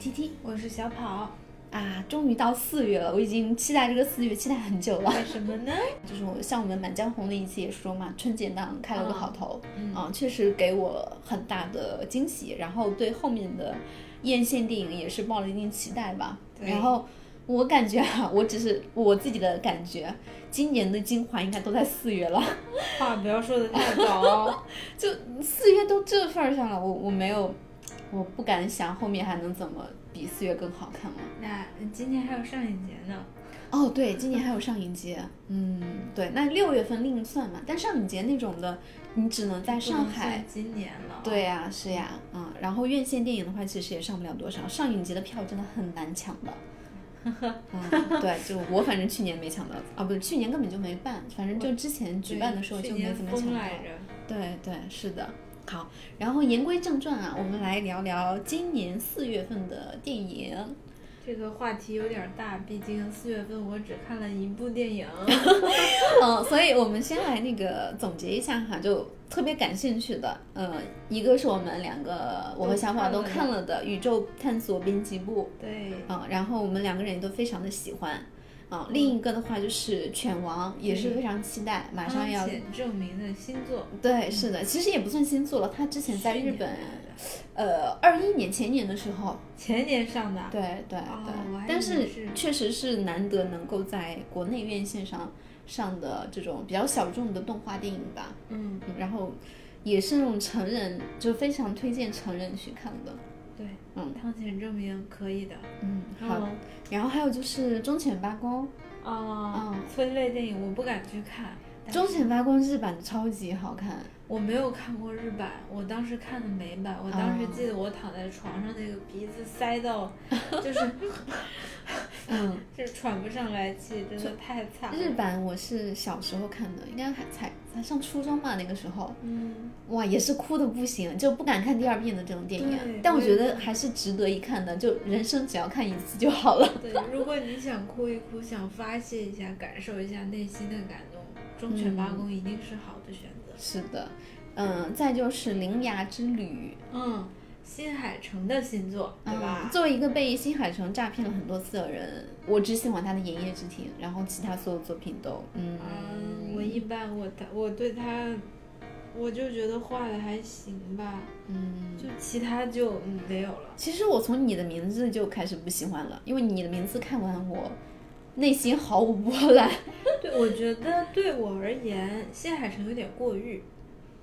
是 T T 我是小跑，啊，终于到四月了，我已经期待这个四月期待很久了。为什么呢？就是我像我们《满江红》那一期也说嘛，春节档开了个好头，嗯啊，确实给我很大的惊喜，然后对后面的院线电影也是抱了一定期待吧。然后我感觉啊，我只是我自己的感觉，今年的精华应该都在四月了。话不要说的太早。就四月都这份儿上了，我我没有，我不敢想后面还能怎么比四月更好看了。那今年还有上影节呢。哦，对，今年还有上影节，嗯，对，那六月份另算嘛，但上影节那种的，你只能在上海。今年了。对呀、是呀，嗯，然后院线电影的话，其实也上不了多少，上影节的票真的很难抢的。嗯，对，就我反正去年没抢到，啊，不是，去年根本就没办，反正就之前举办的时候就没怎么抢到。对对，是的。好，然后言归正传啊，我们来聊聊今年四月份的电影。这个话题有点大，毕竟四月份我只看了一部电影。嗯，所以我们先来那个总结一下哈，就特别感兴趣的，呃，一个是我们两个我和小宝都看了的《宇宙探索编辑部对》，，啊、然后我们两个人也都非常的喜欢。啊、另一个的话就是《犬王》，也是非常期待，马上要汤浅证明的新作。对，是的，其实也不算新作了，他之前在日本，呃，二一年前年的时候，前年上的。对对对，还但是是确实是难得能够在国内院线上上的这种比较小众的动画电影吧。嗯，嗯然后也是那种成人，就非常推荐成人去看的。对，嗯汤浅证明可以的。嗯，好。嗯然后还有就是《忠犬八公哦，催泪电影我不敢去看。》，《忠犬八公》日版超级好看。我没有看过日版，我当时看的美版。我当时哦记得我躺在床上，那个鼻子塞到，就是嗯，就是喘不上来气，真的太惨了。日版我是小时候看的，应该还才才上初中吧那个时候。嗯，哇，也是哭的不行，就不敢看第二遍的这种电对影。但我觉得还是值得一看的，就人生只要看一次就好了。对，如果你想哭一哭，想发泄一下，感受一下内心的感动，《忠犬八公》一定是好的选择。是的，嗯，再就是《铃芽之旅》，嗯，新海诚的新作，对吧？嗯？作为一个被新海诚诈骗了很多次的人，我只喜欢他的《炎夜之庭》，然后其他所有作品都，嗯，嗯，我一般，我他我对他，我就觉得画的还行吧，嗯。就其他就嗯没有了。其实我从你的名字就开始不喜欢了，因为你的名字看完我内心毫无波澜。对，我觉得对我而言，新海诚有点过誉。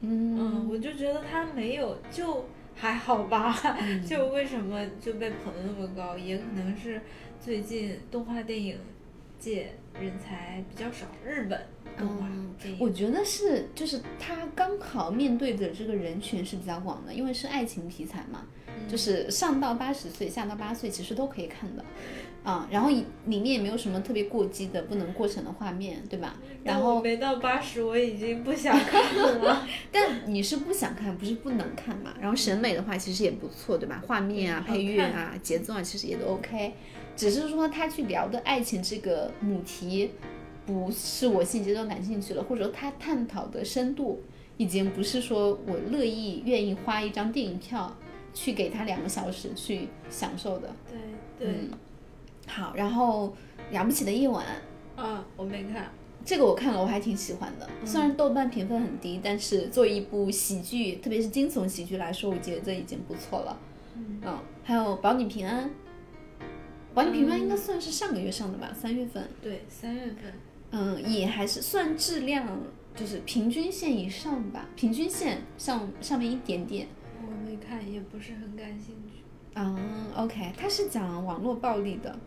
嗯嗯，我就觉得他没有，就还好吧。就为什么就被捧得那么高，也可能是最近动画电影界人才比较少，日本动画嗯电影。我觉得是，就是他刚好面对的这个人群是比较广的，因为是爱情题材嘛，嗯就是上到八十岁，下到八岁其实都可以看的，啊、然后里里面也没有什么特别过激的、不能过审的画面，对吧？然后，没到八十，我已经不想看了。但你是不想看，不是不能看嘛。然后审美的话，其实也不错，对吧？画面啊、配乐啊、节奏啊，其实也都 OK。只是说他去聊的爱情这个母题，不是我现阶段感兴趣了，或者说他探讨的深度，已经不是说我乐意愿意花一张电影票去给他两个小时去享受的。对对，嗯，好，然后了不起的夜晚，啊，我没看。这个我看了，我还挺喜欢的。虽然豆瓣评分很低，但是作为一部喜剧，特别是惊悚喜剧来说，我觉得已经不错了。嗯嗯，还有《保你平安》，《保你平安》应该算是上个月上的吧，三月份。对，三月份。嗯，也还是算质量，就是平均线以上吧，平均线上上面一点点。我没看，也不是很感兴趣。嗯，OK，它是讲网络暴力的，嗯，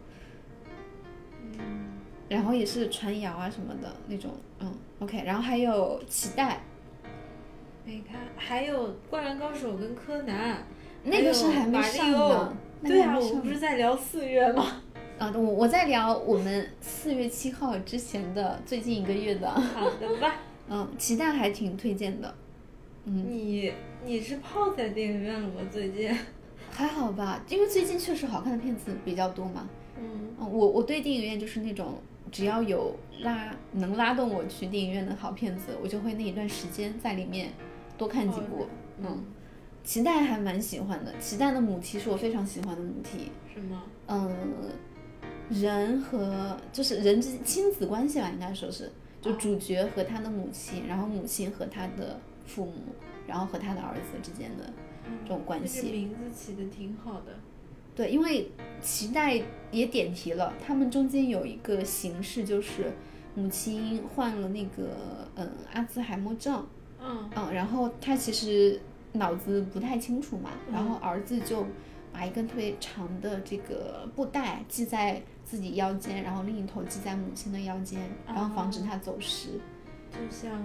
然后也是传谣啊什么的那种。嗯，OK，然后还有期待，没看。还有《灌篮高手》跟柯南，那个是还没上还有马里的。对啊，我们不是在聊四月吗？啊，我我在聊我们四月七号之前的最近一个月的，好的吧。嗯，期待还挺推荐的，嗯，你你是泡在电影院了吗？最近？还好吧，因为最近确实好看的片子比较多嘛。嗯，嗯，我我对电影院就是那种只要有拉能拉动我去电影院的好片子，我就会那一段时间在里面多看几部。嗯，脐带还蛮喜欢的，脐带的母题是我非常喜欢的母题。什么？嗯，人和就是人之亲子关系吧，应该说是，就哦主角和他的母亲，然后母亲和他的父母，然后和他的儿子之间的这种关这个系。名字起的挺好的。对，因为脐带也点题了，他们中间有一个形式就是母亲患了那个嗯阿兹海默症，嗯嗯，然后他其实脑子不太清楚嘛，然后儿子就把一根特别长的这个布带系在自己腰间，然后另一头系在母亲的腰间，然后防止她走失。就像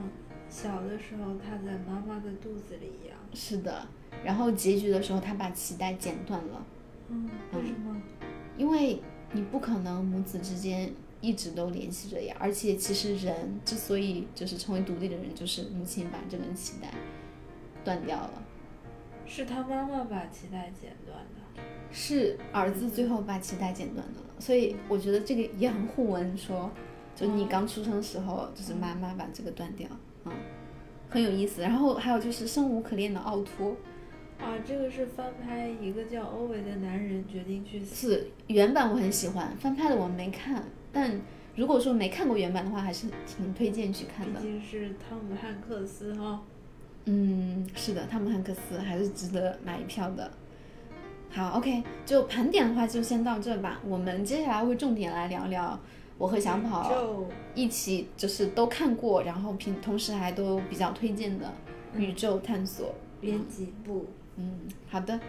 小的时候他在妈妈的肚子里一样。是的，然后结局的时候他把脐带剪断了，嗯，为什么？因为你不可能母子之间一直都联系着呀，而且其实人之所以就是成为独立的人，就是母亲把这根脐带断掉了。是他妈妈把脐带剪断的。是儿子最后把脐带剪断的了，所以我觉得这个也很互文说，就你刚出生的时候，就是妈妈把这个断掉，嗯，很有意思。然后还有就是生无可恋的奥托，啊，这个是翻拍一个叫欧维的男人决定去死。是原版我很喜欢，翻拍的我没看，但如果说没看过原版的话，还是挺推荐去看的。毕竟是汤姆汉克斯哈。嗯，是的，汤姆汉克斯还是值得买一票的。好，OK，就盘点的话就先到这吧。我们接下来会重点来聊聊我和小跑就一起就是都看过，然后平同时还都比较推荐的宇宙探索。编辑部。嗯，好的，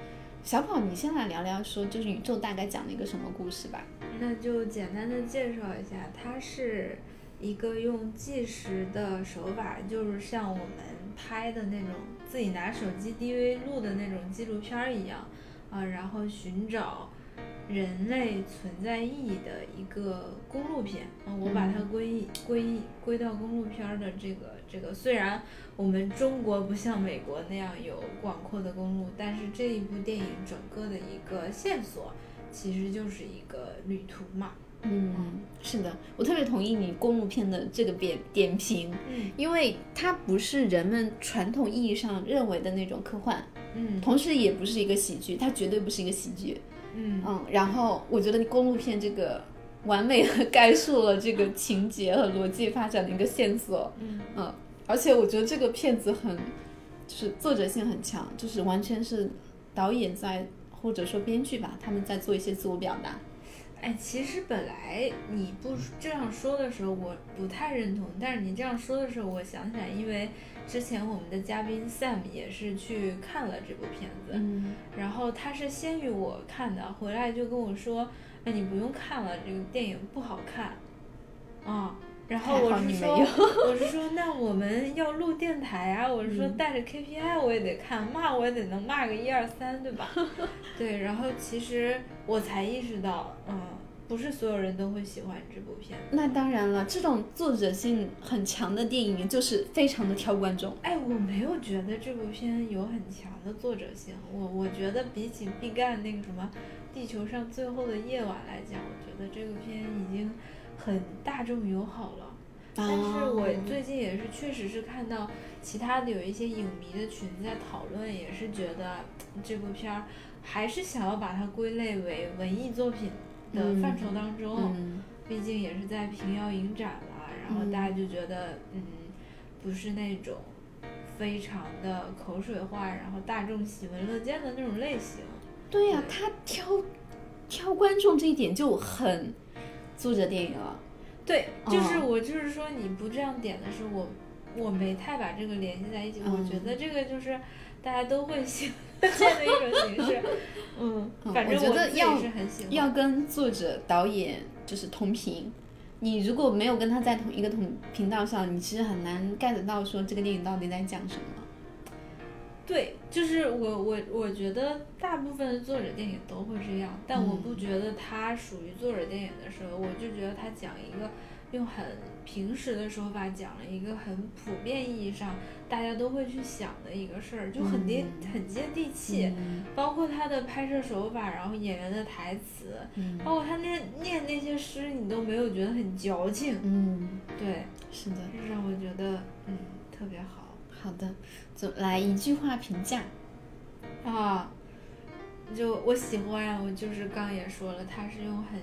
小宝，你先来聊聊说就是宇宙大概讲了一个什么故事吧。那就简单的介绍一下，它是一个用计时的手法，就是像我们拍的那种自己拿手机 DV 录的那种纪录片儿一样，啊，然后寻找人类存在意义的一个公路片啊，我把它归一归一归到公路片儿的这个这个，虽然我们中国不像美国那样有广阔的公路，但是这一部电影整个的一个线索。其实就是一个旅途嘛。嗯，是的，我特别同意你公路片的这个点点评，嗯因为它不是人们传统意义上认为的那种科幻，嗯同时也不是一个喜剧，它绝对不是一个喜剧。嗯嗯，然后我觉得公路片这个完美的 概述了这个情节和逻辑发展的一个线索。嗯嗯，而且我觉得这个片子很，就是作者性很强，就是完全是导演在或者说编剧吧，他们在做一些自我表达。哎，其实本来你不这样说的时候，我不太认同。但是你这样说的时候，我想起来，因为之前我们的嘉宾 Sam 也是去看了这部片子，嗯然后他是先于我看的，回来就跟我说：“哎，你不用看了，这个电影不好看。”啊，然后 我是说，我是说，那我们要录电台啊，我是说嗯带着 KPI 我也得看，骂我也得能骂个一二三，对吧？对，然后其实我才意识到，嗯，不是所有人都会喜欢这部片。那当然了，这种作者性很强的电影就是非常的挑观众。哎，我没有觉得这部片有很强的作者性，我我觉得比起毕赣那个什么《地球上最后的夜晚》来讲，我觉得这个片已经很大众友好了。但是我最近也是确实是看到其他的有一些影迷的群在讨论，也是觉得嗯这部片儿还是想要把它归类为文艺作品的范畴当中。嗯毕竟也是在平遥影展了，然后大家就觉得，嗯，不是那种非常的口水化，然后大众喜闻乐见的那种类型。对呀、他挑挑观众这一点就很作者电影了。对，就是哦我就是说你不这样点的时候，我我没太把这个联系在一起。嗯我觉得这个就是大家都会喜闻乐见的一种形式。嗯，嗯反正我觉得要是很喜欢。要跟作者、导演就是同频。你如果没有跟他在同一个同频道上，你其实很难 get 到说这个电影到底在讲什么。对，就是我我我觉得大部分的作者电影都会这样，但我不觉得它属于作者电影的时候，我就觉得他讲一个用很平时的说法讲了一个很普遍意义上大家都会去想的一个事儿，就很接、很接地气。嗯包括他的拍摄手法，然后演员的台词，嗯包括他那念那些诗，你都没有觉得很矫情，嗯，对，是的。这让我觉得嗯特别好。好的，就来一句话评价。啊，就我喜欢，我就是刚刚也说了，他是用很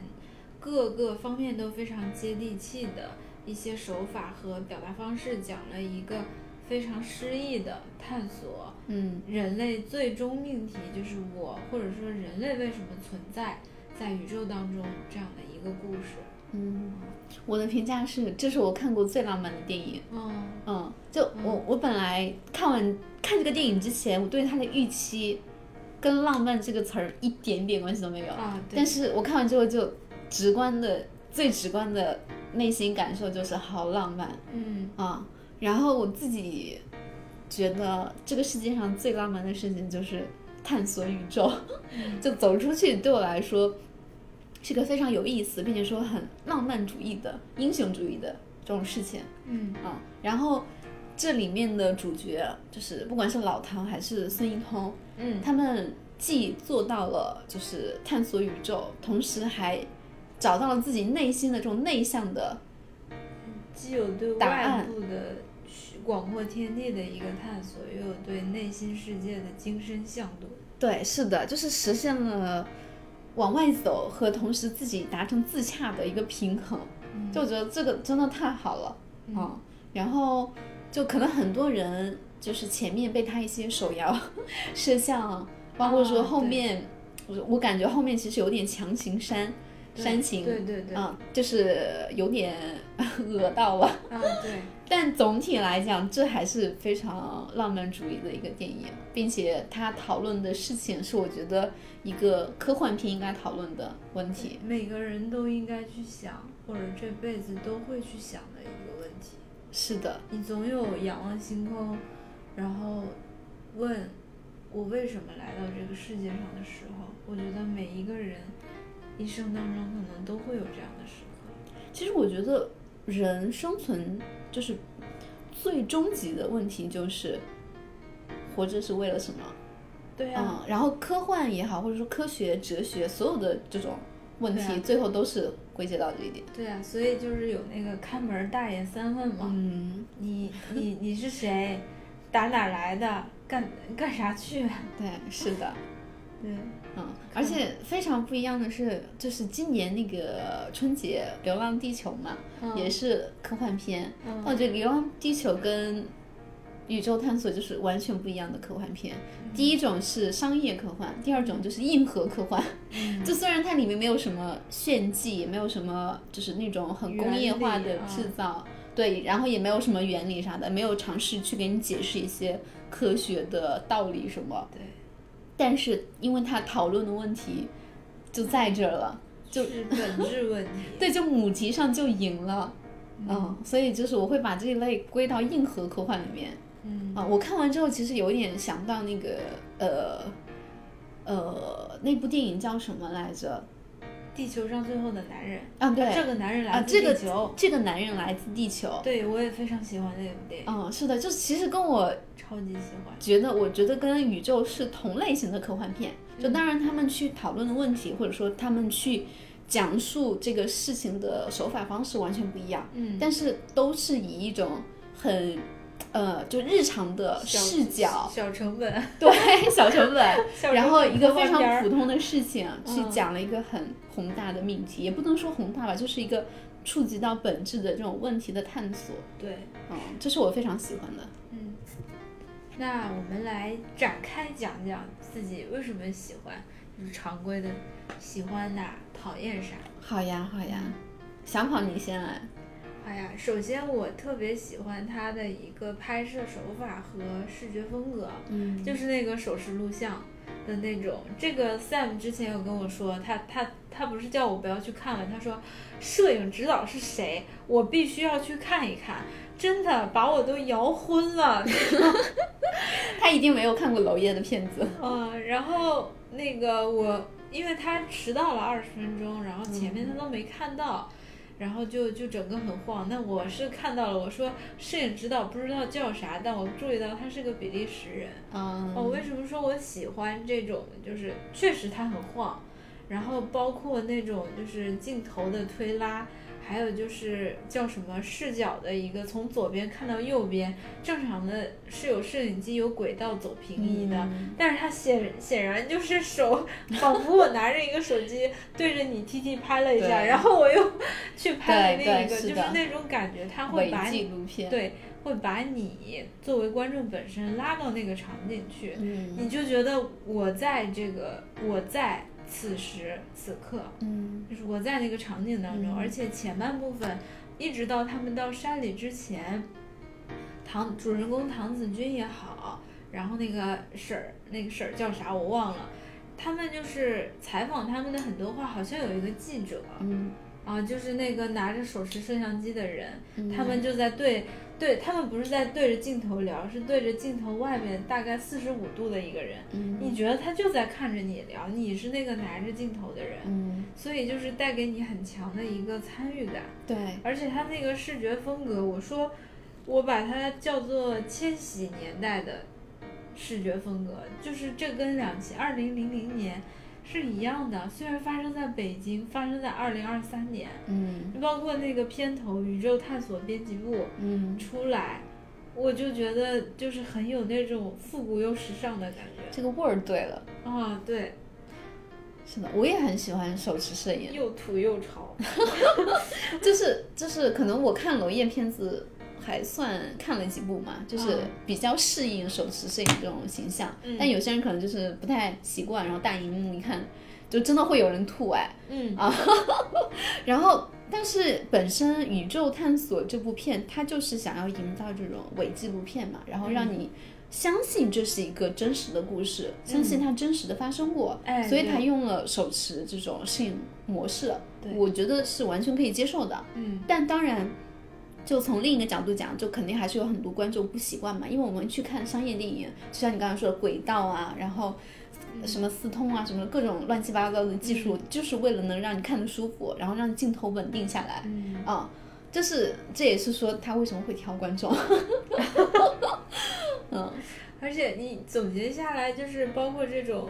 各个方面都非常接地气的一些手法和表达方式，讲了一个非常诗意的探索嗯人类最终命题，就是我或者说人类为什么存在在宇宙当中这样的一个故事。嗯，我的评价是，这是我看过最浪漫的电影。嗯嗯，就我我本来看完看这个电影之前，我对它的预期跟浪漫这个词儿一点点关系都没有。啊，对但是我看完之后，就直观的最直观的内心感受就是好浪漫嗯啊。然后我自己觉得这个世界上最浪漫的事情就是探索宇宙，就走出去对我来说是个非常有意思，并且说很浪漫主义的英雄主义的这种事情。嗯。啊，然后这里面的主角就是不管是老唐还是孙一通，嗯。他们既做到了就是探索宇宙，同时还找到了自己内心的这种内向的，既有对外部的虚广阔天地的一个探索，又有对内心世界的精深向度。对，是的，就是实现了往外走和同时自己达成自洽的一个平衡。就我觉得这个真的太好了嗯啊、然后就可能很多人就是前面被他一些手摇 摄像，包括说后面，我我感觉后面其实有点强行煽对煽情，对对对，嗯，就是有点讹到了。啊 对，但总体来讲，这还是非常浪漫主义的一个电影，并且他讨论的事情是我觉得一个科幻片应该讨论的问题。每个人都应该去想，或者这辈子都会去想的一个问题。是的，你总有仰望星空，然后问我为什么来到这个世界上的时候，我觉得每一个人一生当中可能都会有这样的时刻。其实我觉得人生存就是最终极的问题就是活着是为了什么？对啊，嗯，然后科幻也好，或者说科学、哲学，所有的这种问题，啊最后都是归结到这一点。对啊，所以就是有那个看门大爷三问嘛，嗯，你你你是谁？打哪来的？干干啥去？对，是的。对，嗯，而且非常不一样的是，就是今年那个春节《流浪地球》嘛，嗯也是科幻片。嗯我觉得《流浪地球》跟宇宙探索就是完全不一样的科幻片。第一种是商业科幻，第二种就是硬核科幻。嗯就虽然它里面没有什么炫技，也没有什么就是那种很工业化的制造，对，然后也没有什么原理啥的，没有尝试去给你解释一些科学的道理什么。对，但是因为他讨论的问题就在这儿了，就是本质问题。对，就母题上就赢了，嗯，所以就是我会把这一类归到硬核科幻里面。嗯啊，我看完之后其实有一点想到那个呃呃那部电影叫什么来着？地球上最后的男人啊，对，这个男人来啊，自这个地球。这个男人来自地球。对，我也非常喜欢那部电影，嗯，是的，就是其实跟我超级喜欢。觉得，我觉得跟宇宙是同类型的科幻片。就嗯当然他们去讨论的问题，或者说他们去讲述这个事情的手法方式完全不一样，嗯，但是都是以一种很呃就日常的视角，小成本，对 小成本，小然后一个非常普通的事情去嗯讲了一个很宏大的命题，也不能说宏大吧，就是一个触及到本质的这种问题的探索。对，嗯，这是我非常喜欢的。嗯，那我们来展开讲讲自己为什么喜欢，就是常规的喜欢哪，讨厌啥。好呀，好呀，想跑你先来。哎呀，首先我特别喜欢他的一个拍摄手法和视觉风格，嗯就是那个手持录像的那种。这个 Sam 之前有跟我说，他他他不是叫我不要去看了，他说摄影指导是谁，我必须要去看一看，真的把我都摇昏了。他一定没有看过娄烨的片子。嗯，然后那个我，因为他迟到了二十分钟，然后前面他都没看到，然后就就整个很晃。那我是看到了，我说摄影指导不知道叫啥，但我注意到他是个比利时人。嗯哦，为什么说我喜欢这种？就是确实他很晃，然后包括那种就是镜头的推拉，还有就是叫什么视角的一个，从左边看到右边，正常的是有摄影机有轨道走平移的，嗯。但是它显显然就是手，仿佛我拿着一个手机对着你 T T 拍了一下，然后我又 去拍了对另一个，就是那种感觉，他会把你纪录片，，对会把你作为观众本身拉到那个场景去，嗯。你就觉得我在这个我在此时此刻，嗯。就是我在那个场景当中，嗯。而且前半部分一直到他们到山里之前，唐主人公唐子君也好，然后那个婶儿那个婶儿叫啥我忘了，他们就是采访他们的很多话，好像有一个记者嗯，啊，就是那个拿着手持摄像机的人，嗯。他们就在对对他们不是在对着镜头聊，是对着镜头外面大概四十五度的一个人，嗯你觉得他就在看着你聊，你是那个拿着镜头的人。嗯所以就是带给你很强的一个参与感，对，而且他那个视觉风格，我说我把它叫做千禧年代的视觉风格，就是这跟两千二零零零年是一样的，虽然发生在北京，发生在二零二三年，嗯包括那个片头《宇宙探索编辑部》嗯，出来，我就觉得就是很有那种复古又时尚的感觉这个味儿对了，啊，对，是的，我也很喜欢手持摄影，又土又潮，就是就是可能我看娄烨片子还算看了几部嘛，就是嗯。比较适应手持摄影这种形象，嗯。但有些人可能就是不太习惯，然后大荧幕一看，就真的会有人吐哎，嗯。啊，然后，但是本身《宇宙探索》这部片，它就是想要营造这种伪纪录片嘛，然后让嗯你相信这是一个真实的故事，相信它真实的发生过，哎所以他用了手持这种摄影模式，对。我觉得是完全可以接受的。嗯。但当然，就从另一个角度讲，就肯定还是有很多观众不习惯嘛，因为我们去看商业电影，就像你刚才说的轨道啊，然后什么四通啊，什么各种乱七八糟的技术，就是为了能让你看得舒服，然后让镜头稳定下来嗯。啊、就是这也是说他为什么会挑观众。嗯而且你总结下来，就是包括这种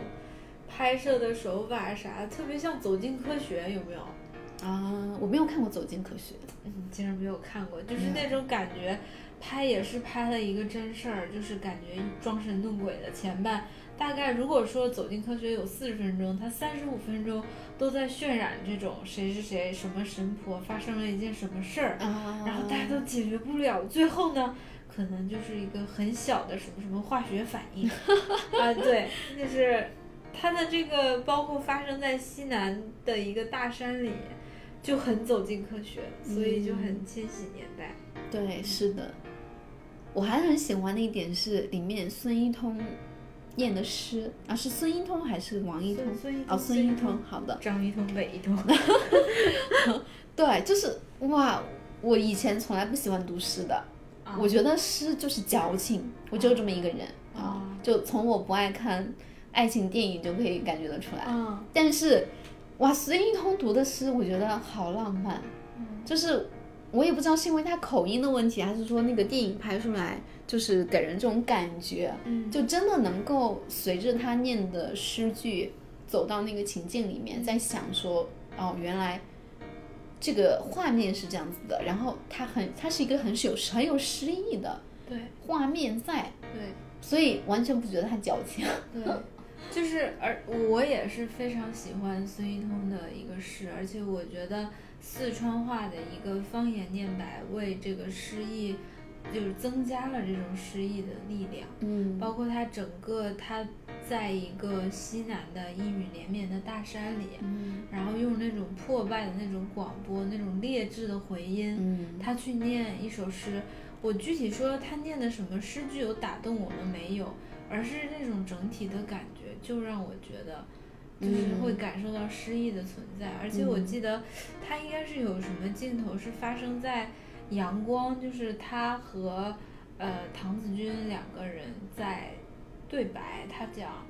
拍摄的手法啥，特别像《走进科学》，有没有？啊，我没有看过《走进科学》。嗯，竟然没有看过，就是那种感觉，拍也是拍了一个真事儿，就是感觉装神弄鬼的。前半大概如果说《走进科学》有四十分钟，它三十五分钟都在渲染这种谁是谁什么神婆发生了一件什么事儿，啊，然后大家都解决不了，最后呢，可能就是一个很小的什么什么化学反应 啊，对，就是它的这个包括发生在西南的一个大山里，就很走进科学，所以就很千禧年代。对，是的，我还很喜欢的一点是里面孙一通念的诗啊，是孙一通还是王一通？孙一通哦，孙一通，好的，张一通、北一通，对，就是哇，我以前从来不喜欢读诗的，啊。我觉得诗就是矫情，我就这么一个人啊。啊，就从我不爱看爱情电影就可以感觉得出来。嗯但是，哇，孙一通读的诗，我觉得好浪漫，嗯。就是我也不知道是因为他口音的问题，还是说那个电影拍出来就是给人这种感觉，嗯，就真的能够随着他念的诗句走到那个情境里面，在想说，哦，原来这个画面是这样子的，然后它很，它是一个很有很有诗意的对。画面在，对。所以完全不觉得他矫情。对，就是而我也是非常喜欢孙一通的一个诗，而且我觉得四川话的一个方言念白为这个诗意就是增加了这种诗意的力量。嗯包括他整个他在一个西南的阴雨连绵的大山里，嗯然后用那种破败的那种广播、那种劣质的回音，嗯他去念一首诗，我具体说他念的什么诗句有打动我们没有，而是那种整体的感觉，就让我觉得就是会感受到诗意的存在。而且我记得他应该是有什么镜头是发生在阳光，就是他和呃唐子君两个人在对白，他讲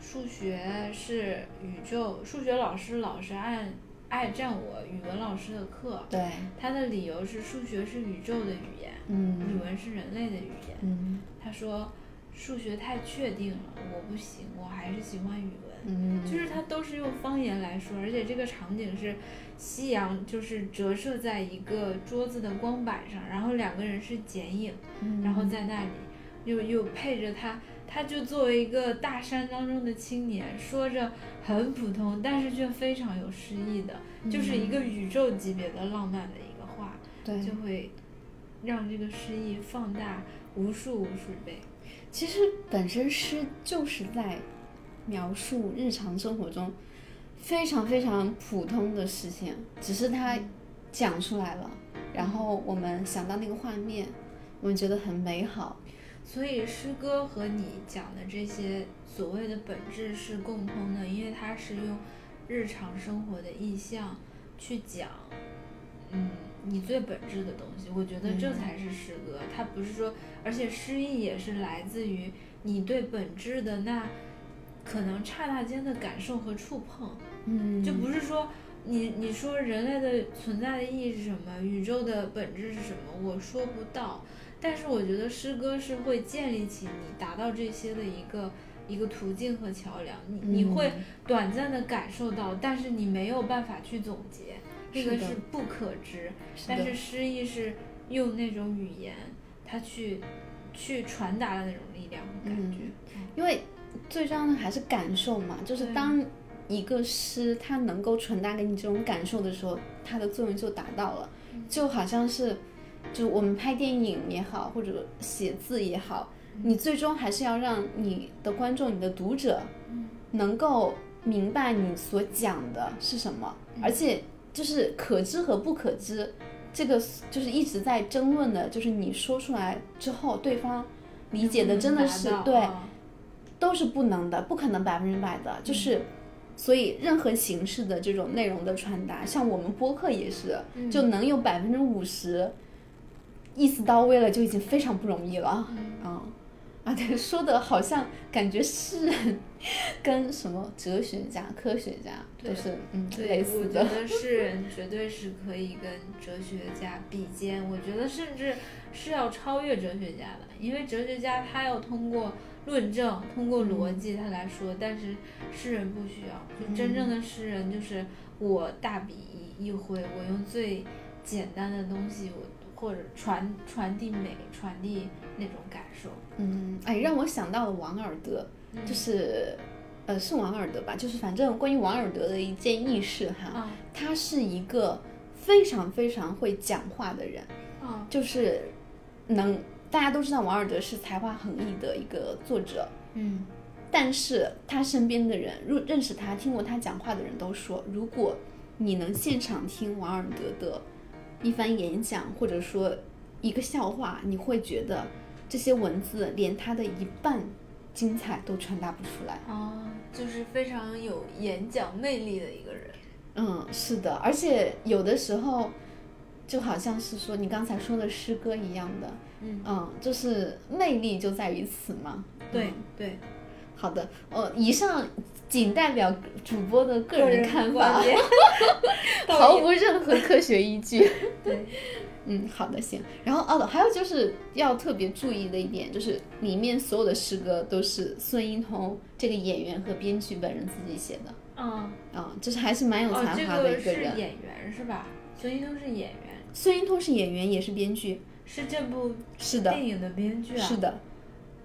数学是宇宙，数学老师老是爱爱占我语文老师的课。对，他的理由是数学是宇宙的语言，嗯语嗯文是人类的语言。嗯他说，数学太确定了，我不行，我还是喜欢语文。嗯，就是它都是用方言来说，而且这个场景是夕阳，就是折射在一个桌子的光板上，然后两个人是剪影，嗯然后在那里又又配着他，他就作为一个大山当中的青年，说着很普通，但是却非常有诗意的，就是一个宇宙级别的浪漫的一个话，对，就会让这个诗意放大无数无数倍。其实本身诗就是在描述日常生活中非常非常普通的事情，只是它讲出来了，然后我们想到那个画面，我们觉得很美好。所以诗歌和你讲的这些所谓的本质是共通的，因为它是用日常生活的意象去讲，嗯，你最本质的东西。我觉得这嗯才是诗歌，它不是说，而且诗意也是来自于你对本质的那可能刹那间的感受和触碰。嗯，就不是说你你说人类的存在的意义是什么，宇宙的本质是什么，我说不到。但是我觉得诗歌是会建立起你达到这些的一个一个途径和桥梁，你你嗯会短暂的感受到，但是你没有办法去总结，这个是不可知。是但是诗意是用那种语言，它去去传达的那种力量和感觉。因为最重要的还是感受嘛，就是当一个诗它能够传达给你这种感受的时候，它的作用就达到了，就好像是，就我们拍电影也好，或者写字也好，你最终还是要让你的观众、你的读者，能够明白你所讲的是什么，而且就是可知和不可知，这个就是一直在争论的，就是你说出来之后，对方理解的真的是对。啊都是不能的，不可能百分之百的，就是，所以任何形式的这种内容的传达，像我们播客也是，嗯就能有百分之五十意思到位了，就已经非常不容易了。嗯，啊，对，说的好像感觉诗人 跟什么哲学家、科学家都是嗯对，类我似的。觉得诗人绝对是可以跟哲学家比肩，我觉得甚至是要超越哲学家的，因为哲学家他要通过论证、通过逻辑他来说，但是诗人不需要，就真正的诗人就是我大笔一一挥，我用最简单的东西，我或者传传递美，传递那种感受。嗯，哎，让我想到了王尔德，嗯就是。呃，是王尔德吧？就是反正关于王尔德的一件轶事哈，啊他是一个非常非常会讲话的人，啊就是能大家都知道王尔德是才华横溢的一个作者，嗯但是他身边的人，认认识他、听过他讲话的人都说，如果你能现场听王尔德的一番演讲，或者说一个笑话，你会觉得这些文字连他的一半精彩都传达不出来。啊，就是非常有演讲魅力的一个人。嗯，是的，而且有的时候就好像是说你刚才说的诗歌一样的，嗯就是魅力就在于此嘛。对嗯对，好的，呃，以上仅代表主播的个人看法，毫无任何科学依据。对，嗯，好的，行。然后哦，还有就是要特别注意的一点，就是里面所有的诗歌都是孙一通这个演员和编剧本人自己写的。嗯，啊、就是还是蛮有才华的一个人。演员是吧？孙一通是演员，孙一通是演员，也是编剧。是这部是的，电影的编剧啊。是。的，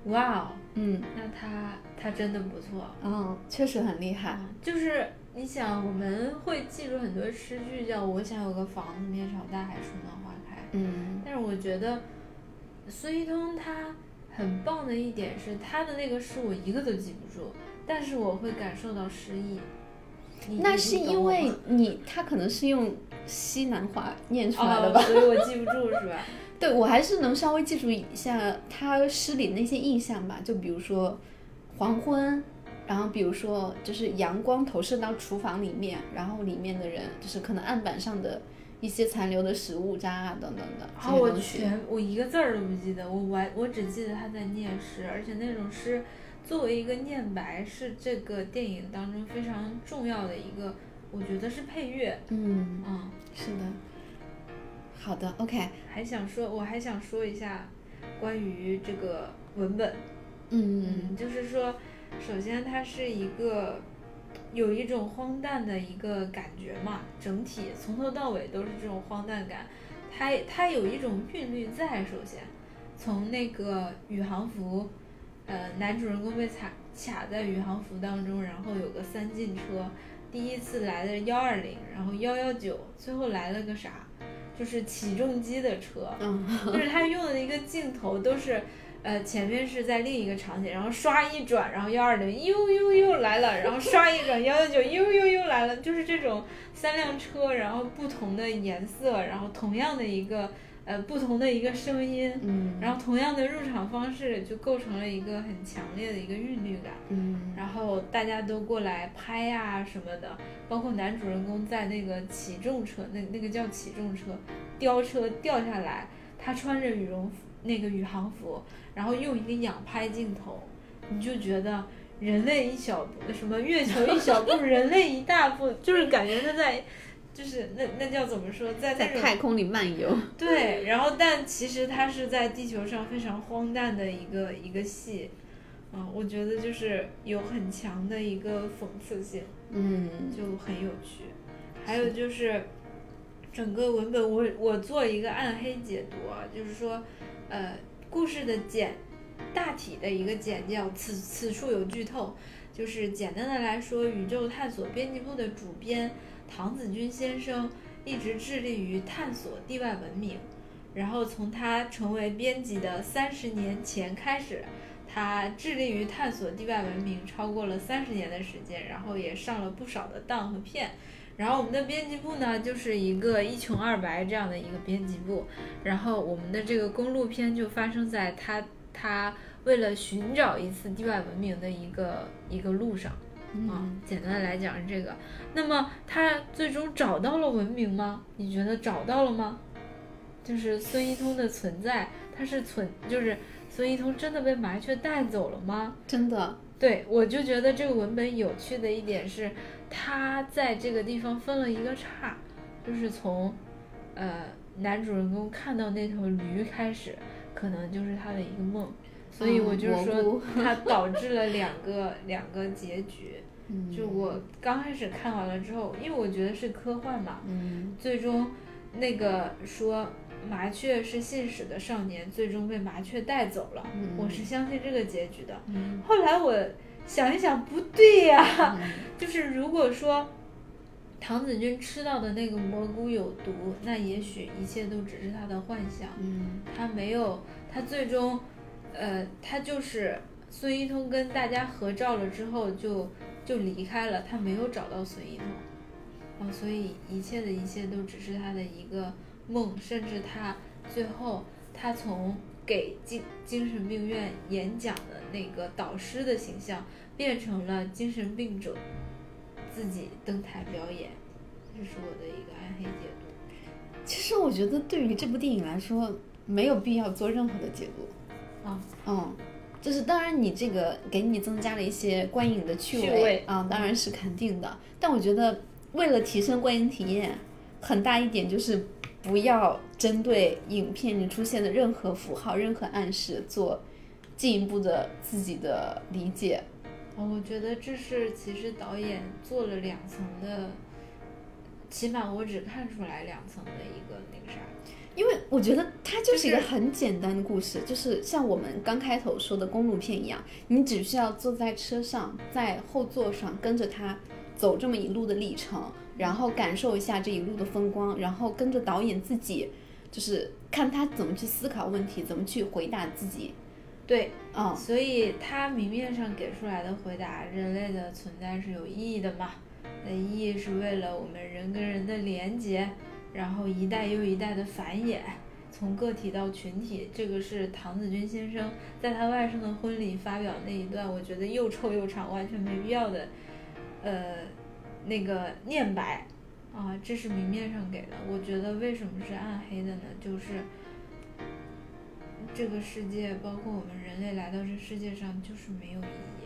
哇哦，嗯，那他他真的不错。嗯，确实很厉害。啊，就是你想，我们会记住很多诗句，叫“我想有个房子，面朝大海，春暖花开”。嗯但是我觉得孙一通他很棒的一点是，他的那个诗我一个都记不住，但是我会感受到诗意。那是因为你他可能是用西南话念出来的吧？哦，所以我记不住是吧？对我还是能稍微记住一下他诗里那些印象吧，就比如说黄昏，然后比如说就是阳光投射到厨房里面，然后里面的人就是可能案板上的一些残留的食物渣啊等等的这啊，我。全我一个字儿都不记得，我完我只记得他在念诗，而且那种诗作为一个念白，是这个电影当中非常重要的一个，我觉得是配乐。嗯，嗯，是的。好的，OK，还想说，我还想说一下关于这个文本，嗯嗯，就是说，首先它是一个有一种荒诞的一个感觉嘛，整体从头到尾都是这种荒诞感，它它有一种韵律在。首先，从那个宇航服，呃，男主人公被卡卡在宇航服当中，然后有个三进车，第一次来的幺二零，然后幺幺九，最后来了个啥？就是起重机的车，嗯。就是他用的一个镜头都是，呃，前面是在另一个场景，然后刷一转，然后幺二零呦呦又来了，然后刷一转幺幺九呦呦又来了，就是这种三辆车，然后不同的颜色，然后同样的一个呃不同的一个声音，嗯，然后同样的入场方式，就构成了一个很强烈的一个韵律感。嗯然后大家都过来拍呀、什么的，包括男主人公在那个起重车，那那个叫起重车，吊车掉下来，他穿着羽绒服那个宇航服，然后用一个仰拍镜头，你就觉得人类一小步，什么月球一小步，人类一大步，就是感觉他在，就是那那叫怎么说，在在太空里漫游。对，然后但其实它是在地球上非常荒诞的一个一个戏，嗯，我觉得就是有很强的一个讽刺性，嗯就很有趣。还有就是整个文本我我做一个暗黑解读啊，就是说，呃，故事的简大体的一个简要，此此处有剧透，就是简单的来说，宇宙探索编辑部的主编唐子君先生一直致力于探索地外文明，然后从他成为编辑的三十年前开始。他致力于探索地外文明超过了三十年的时间，然后也上了不少的当和片。然后我们的编辑部呢，就是一个一穷二白这样的一个编辑部。然后我们的这个公路片就发生在他他为了寻找一次地外文明的一个一个路上啊。简单的来讲是这个。那么他最终找到了文明吗？你觉得找到了吗？就是孙一通的存在，他是存就是孙一通真的被麻雀带走了吗？真的，对，我就觉得这个文本有趣的一点是，他在这个地方分了一个叉，就是从，呃，男主人公看到那头驴开始，可能就是他的一个梦，所以我就说菇，它导致了两个两个结局。嗯就我刚开始看完了之后，因为我觉得是科幻嘛，嗯最终那个说麻雀是信使的少年，最终被麻雀带走了。嗯我是相信这个结局的。嗯后来我想一想，不对呀、嗯 就是如果说唐子君吃到的那个蘑菇有毒，那也许一切都只是他的幻想。嗯他没有，他最终，呃，他就是孙一通跟大家合照了之后就就离开了，他没有找到孙一通，啊，所以一切的一切都只是他的一个梦，甚至他最后他从给精精神病院演讲的那个导师的形象，变成了精神病者自己登台表演，这是我的一个暗黑解读。其实我觉得对于这部电影来说，没有必要做任何的解读。啊，嗯，就是当然你这个给你增加了一些观影的趣味啊，当然是肯定的。但我觉得为了提升观影体验，很大一点就是不要针对影片里出现的任何符号、任何暗示做进一步的自己的理解。哦，我觉得这是其实导演做了两层的，起码我只看出来两层的一个那个啥。因为我觉得它就是一个很简单的故事，就是像我们刚开头说的公路片一样，你只需要坐在车上，在后座上跟着他走这么一路的历程，然后感受一下这一路的风光，然后跟着导演自己，就是看他怎么去思考问题，怎么去回答自己。对，嗯，所以他明面上给出来的回答，人类的存在是有意义的嘛？那意义是为了我们人跟人的连接，然后一代又一代的繁衍，从个体到群体。这个是唐子君先生在他外甥的婚礼发表那一段，我觉得又臭又长，完全没必要的，呃，那个念白啊，这是明面上给的。我觉得为什么是暗黑的呢？就是。这个世界，包括我们人类来到这世界上，就是没有意义。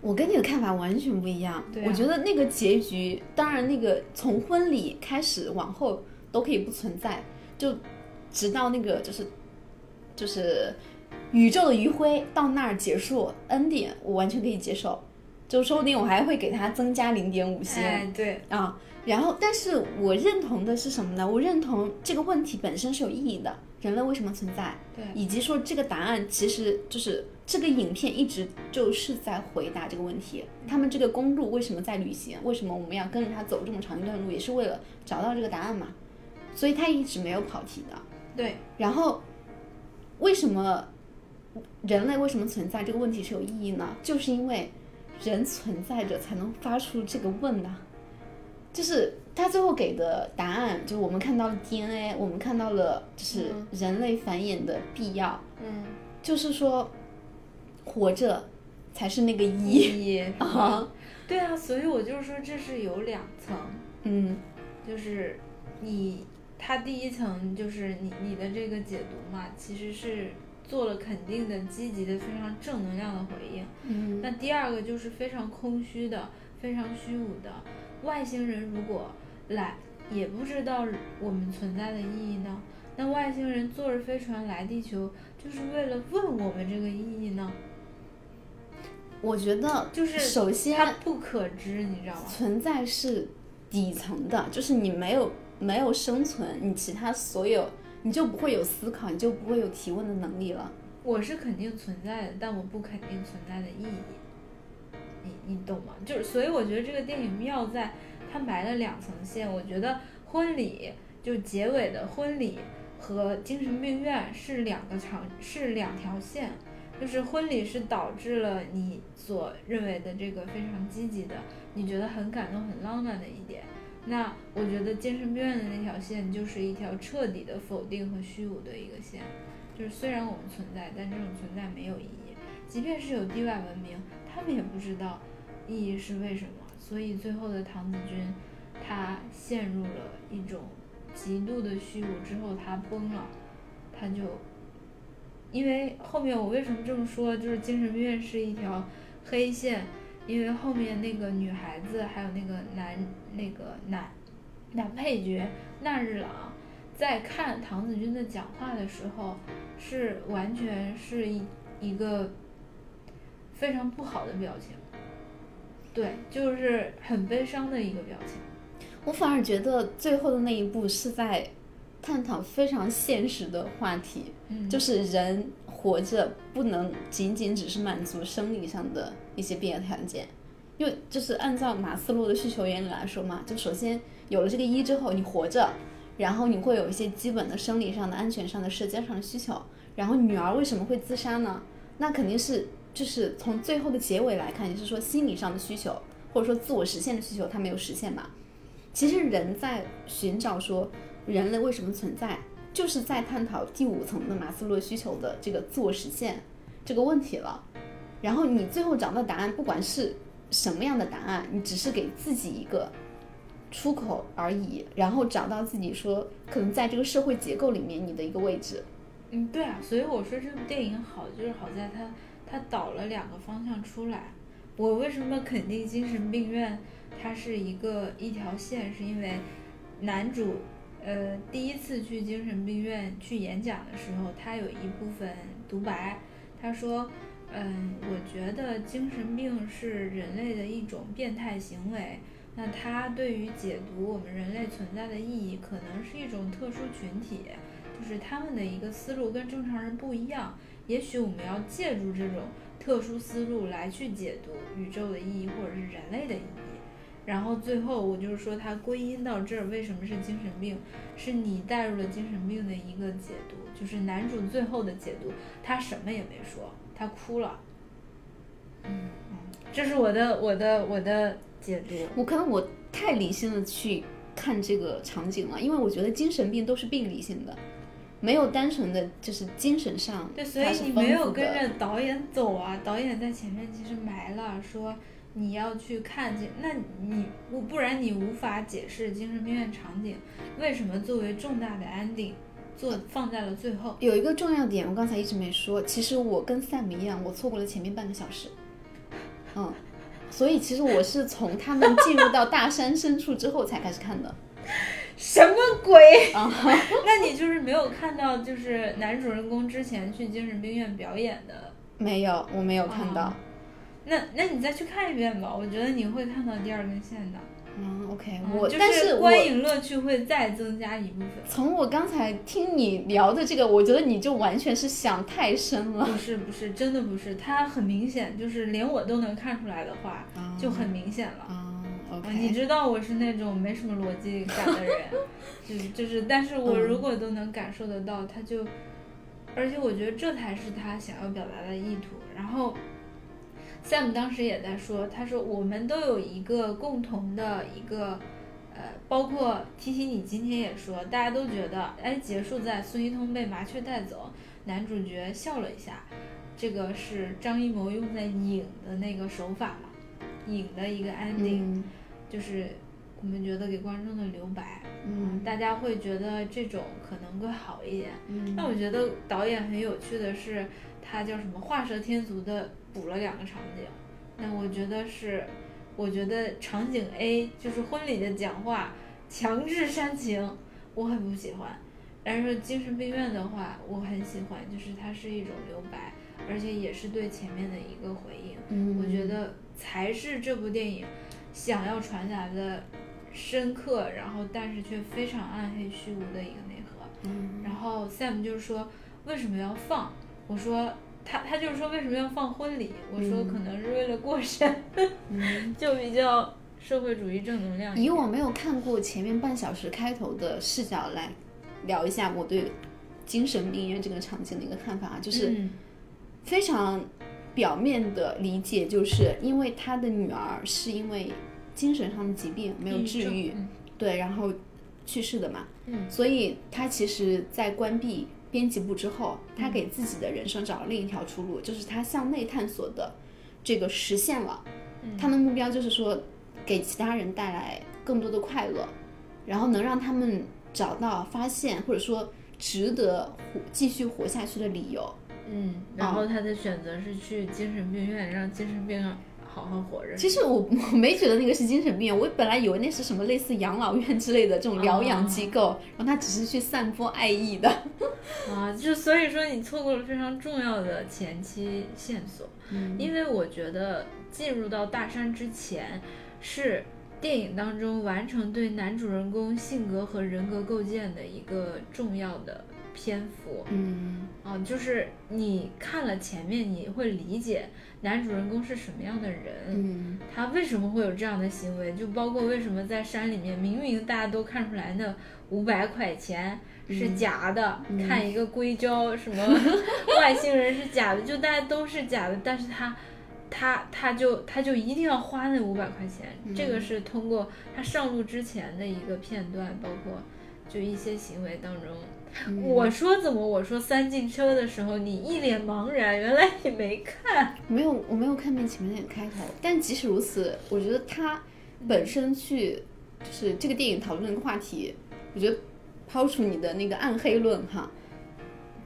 我跟你的看法完全不一样。对啊我觉得那个结局，当然那个从婚礼开始往后都可以不存在，就直到那个就是就是宇宙的余晖到那儿结束 ending，我完全可以接受。就说不定我还会给它增加零点五星。哎，对，啊，然后，但是我认同的是什么呢？我认同这个问题本身是有意义的，人类为什么存在？对以及说这个答案其实就是这个影片一直就是在回答这个问题。他们这个公路为什么在旅行？为什么我们要跟着他走这么长一段路？也是为了找到这个答案嘛。所以他一直没有跑题的。对，然后，为什么人类为什么存在这个问题是有意义呢？就是因为人存在着才能发出这个问呐、就是他最后给的答案，就是我们看到了 DNA，我们看到了就是人类繁衍的必要，嗯，就是说活着才是那个意义。一啊，对啊，所以我就是说这是有两层，嗯就是你他第一层就是你你的这个解读嘛，其实是做了肯定的、积极的、非常正能量的回应。嗯那第二个就是非常空虚的、非常虚无的。外星人如果来，也不知道我们存在的意义呢？那外星人坐着飞船来地球，就是为了问我们这个意义呢？我觉得就是首先它不可知，你知道吗？存在是底层的，就是你没有没有生存，你其他所有你就不会有思考，你就不会有提问的能力了。我是肯定存在的，但我不肯定存在的意义。你懂吗？就是所以我觉得这个电影妙在它埋了两层线。我觉得婚礼就结尾的婚礼和精神病院是两个长是两条线，就是婚礼是导致了你所认为的这个非常积极的，你觉得很感动很浪漫的一点。那我觉得精神病院的那条线就是一条彻底的否定和虚无的一个线。就是虽然我们存在，但这种存在没有意义。即便是有地外文明，他们也不知道意义是为什么。所以最后的唐子君，他陷入了一种极度的虚无之后，他崩了，他就，因为后面我为什么这么说，就是精神病院是一条黑线，因为后面那个女孩子还有那个男那个男男配角那日朗。在看唐子君的讲话的时候，是完全是一一个非常不好的表情，对，就是很悲伤的一个表情。我反而觉得最后的那一步是在探讨非常现实的话题，嗯就是人活着不能仅仅只是满足生理上的一些必要条件，因为就是按照马斯洛的需求原理来说嘛，就首先有了这个一之后，你活着，然后你会有一些基本的生理上的、安全上的、社交上的需求。然后女儿为什么会自杀呢？那肯定是就是从最后的结尾来看，也是说心理上的需求，或者说自我实现的需求，它没有实现嘛。其实人在寻找说人类为什么存在，就是在探讨第五层的马斯洛需求的这个自我实现这个问题了。然后你最后找到答案，不管是什么样的答案，你只是给自己一个出口而已，然后找到自己说可能在这个社会结构里面你的一个位置。嗯，对啊，所以我说这部电影好，就是好在它它倒了两个方向出来。我为什么肯定精神病院它是一个一条线，是因为男主呃第一次去精神病院去演讲的时候，他有一部分独白，他说。嗯，我觉得精神病是人类的一种变态行为。那它对于解读我们人类存在的意义，可能是一种特殊群体，就是他们的一个思路跟正常人不一样。也许我们要借助这种特殊思路来去解读宇宙的意义，或者是人类的意义。然后最后我就是说，它归因到这儿，为什么是精神病？是你带入了精神病的一个解读，就是男主最后的解读，他什么也没说，他哭了。嗯嗯，这是我的我的我的解读。我可能我太理性的去看这个场景了，因为我觉得精神病都是病理性的，没有单纯的就是精神上对，所以你没有。跟着导演走啊，导演在前面其实埋了说你要去看见，那你我不然你无法解释精神病院场景为什么作为重大的 ending 做放在了最后。有一个重要点，我刚才一直没说，其实我跟 Sam 一样，我错过了前面半个小时。嗯，所以其实我是从他们进入到大山深处之后才开始看的。什么鬼？啊，那你就是没有看到，就是男主人公之前去精神病院表演的。没有，我没有看到。哦那那你再去看一遍吧，我觉得你会看到第二根线的。嗯，OK，嗯我就但是观影乐趣会再增加一部分。从我刚才听你聊的这个，我觉得你就完全是想太深了。不是不是，真的不是，他很明显，就是连我都能看出来的话，就很明显了。，OK，你知道我是那种没什么逻辑感的人，就是就是，但是我嗯如果都能感受得到，他就，而且我觉得这才是他想要表达的意图。然后，Sam 当时也在说，他说我们都有一个共同的一个，呃，包括 T T 你今天也说，大家都觉得，哎，结束在孙一通被麻雀带走，男主角笑了一下，这个是张艺谋用在影的那个手法嘛，影的一个 ending。嗯就是我们觉得给观众的留白，嗯大家会觉得这种可能会好一点。嗯那我觉得导演很有趣的是，他叫什么画蛇添足的补了两个场景。那我觉得是，我觉得场景 A 就是婚礼的讲话强制煽情，我很不喜欢。但是精神病院的话，我很喜欢，就是它是一种留白，而且也是对前面的一个回应。嗯，我觉得才是这部电影想要传达的深刻，然后但是却非常暗黑虚无的一个内核。嗯然后 Sam 就是说为什么要放？我说他他就是说为什么要放婚礼？我说嗯可能是为了过审，嗯 就比较社会主义正能量。以我没有看过前面半小时开头的视角来聊一下我对精神病院这个场景的一个看法啊，就是嗯非常表面的理解，就是因为他的女儿是因为精神上的疾病没有治愈，嗯对，然后去世的嘛，嗯所以他其实，在关闭编辑部之后，他给自己的人生找了另一条出路，就是他向内探索的这个实现了。嗯他的目标就是说，给其他人带来更多的快乐，然后能让他们找到发现或者说值得活继续活下去的理由。嗯，然后他的选择是去精神病院，让精神病好好活着。其实我 我没觉得那个是精神病院，我本来以为那是什么类似养老院之类的这种疗养机构，然后他只是去散播爱意的。啊，就所以说你错过了非常重要的前期线索，嗯因为我觉得进入到大山之前，是电影当中完成对男主人公性格和人格构建的一个重要的篇幅嗯啊，就是你看了前面，你会理解男主人公是什么样的人，嗯他为什么会有这样的行为？就包括为什么在山里面，明明大家都看出来那五百块钱是假的，看一个硅胶什么 外星人是假的，就大家都是假的，但是他。他他就他就一定要花那五百块钱，这个是通过他上路之前的一个片段，包括就一些行为当中。嗯我说怎么我说三进车的时候，你一脸茫然，原来你没看。没有，我没有看见前面那个开头。但即使如此，我觉得他本身去就是这个电影讨论的话题，我觉得抛出你的那个暗黑论哈，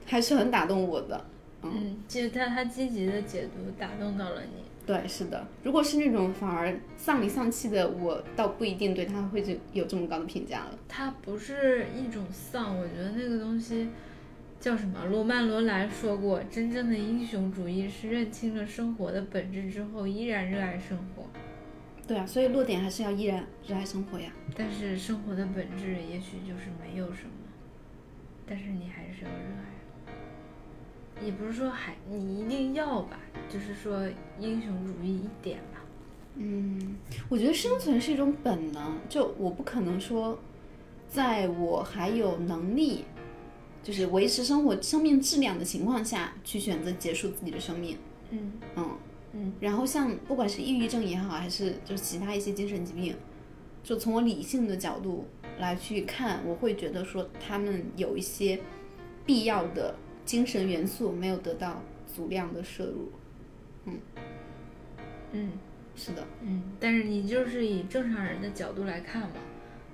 还是很打动我的。嗯，其实他他积极的解读打动到了你。对，是的。如果是那种反而丧里丧气的，我倒不一定对他会就有这么高的评价了。它不是一种丧，我觉得那个东西叫什么？罗曼·罗兰说过，真正的英雄主义是认清了生活的本质之后，依然热爱生活。对啊，所以落点还是要依然热爱生活呀。但是生活的本质也许就是没有什么，但是你还是要热爱。也不是说还你一定要吧，就是说英雄主义一点吧。嗯，我觉得生存是一种本能，就我不可能说，在我还有能力，就是维持生活生命质量的情况下去选择结束自己的生命。嗯嗯嗯，然后像不管是抑郁症也好，还是就是其他一些精神疾病，就从我理性的角度来去看，我会觉得说他们有一些必要的精神元素没有得到足量的摄入。嗯嗯是的，嗯，但是你就是以正常人的角度来看嘛。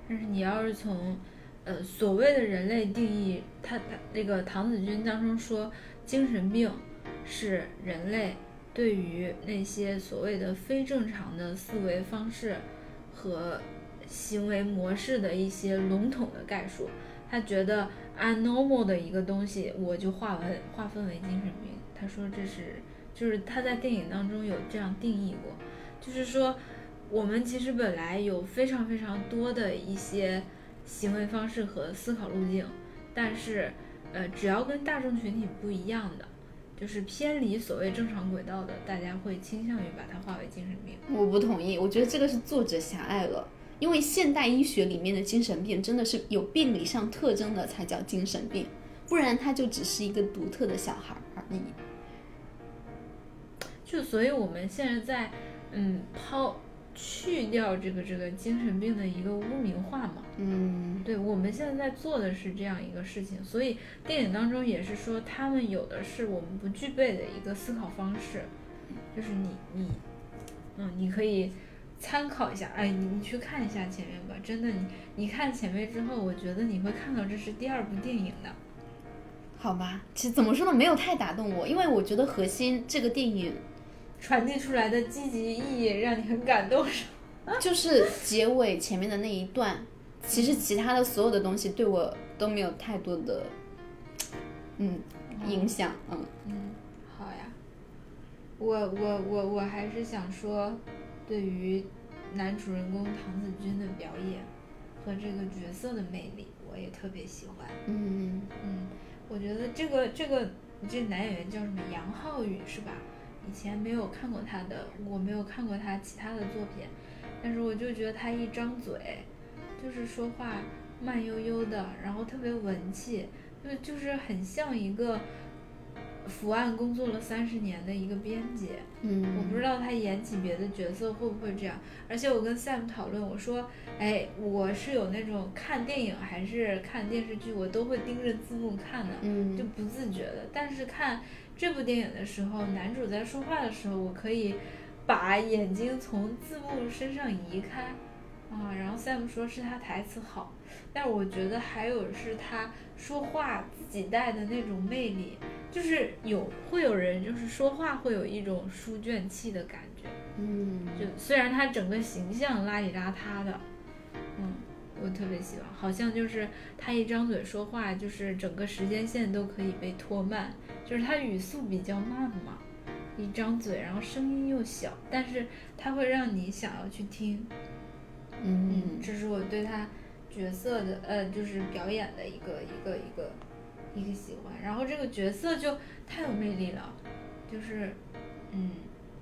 但是你要是从呃所谓的人类定义，他他那个唐子军当中说，精神病是人类对于那些所谓的非正常的思维方式和行为模式的一些笼统的概述。他觉得 anormal 的一个东西，我就划为划分为精神病。他说这是，就是他在电影当中有这样定义过，就是说我们其实本来有非常非常多的一些行为方式和思考路径，但是呃，只要跟大众群体不一样的，就是偏离所谓正常轨道的，大家会倾向于把它划为精神病。我不同意，我觉得这个是作者狭隘了。因为现代医学里面的精神病真的是有病理上特征的才叫精神病，不然他就只是一个独特的小孩而已。就所以我们现在在嗯抛去掉这个这个精神病的一个污名化嘛，嗯，对，我们现在在做的是这样一个事情，所以电影当中也是说他们有的是我们不具备的一个思考方式，就是你你嗯你可以。参考一下，哎，你你去看一下前面吧，真的，你你看前面之后，我觉得你会看到这是第二部电影的，好吧？其实怎么说呢，没有太打动我，因为我觉得核心这个电影传递出来的积极意义让你很感动，是吗？就是结尾前面的那一段，其实其他的所有的东西对我都没有太多的，嗯，影响，嗯嗯，好呀，我我我我还是想说。对于男主人公唐子君的表演和这个角色的魅力，我也特别喜欢。嗯嗯，我觉得这个这个这男演员叫什么杨浩宇是吧？以前没有看过他的，我没有看过他其他的作品，但是我就觉得他一张嘴就是说话慢悠悠的，然后特别文气，就就是很像一个。伏案工作了三十年的一个编辑，嗯，我不知道他演起别的角色会不会这样。而且我跟 Sam 讨论，我说，哎，我是有那种看电影还是看电视剧，我都会盯着字幕看的，嗯，就不自觉的。但是看这部电影的时候，男主在说话的时候，我可以把眼睛从字幕身上移开，啊，然后 Sam 说是他台词好，但我觉得还有是他说话自己带的那种魅力。就是有会有人就是说话会有一种书卷气的感觉，嗯，就虽然他整个形象邋里邋遢的，嗯，我特别喜欢，好像就是他一张嘴说话，就是整个时间线都可以被拖慢，就是他语速比较慢嘛，一张嘴，然后声音又小，但是他会让你想要去听，嗯，这是我对他角色的呃就是表演的一个一个一个。一个喜欢，然后这个角色就太有魅力了，就是，嗯，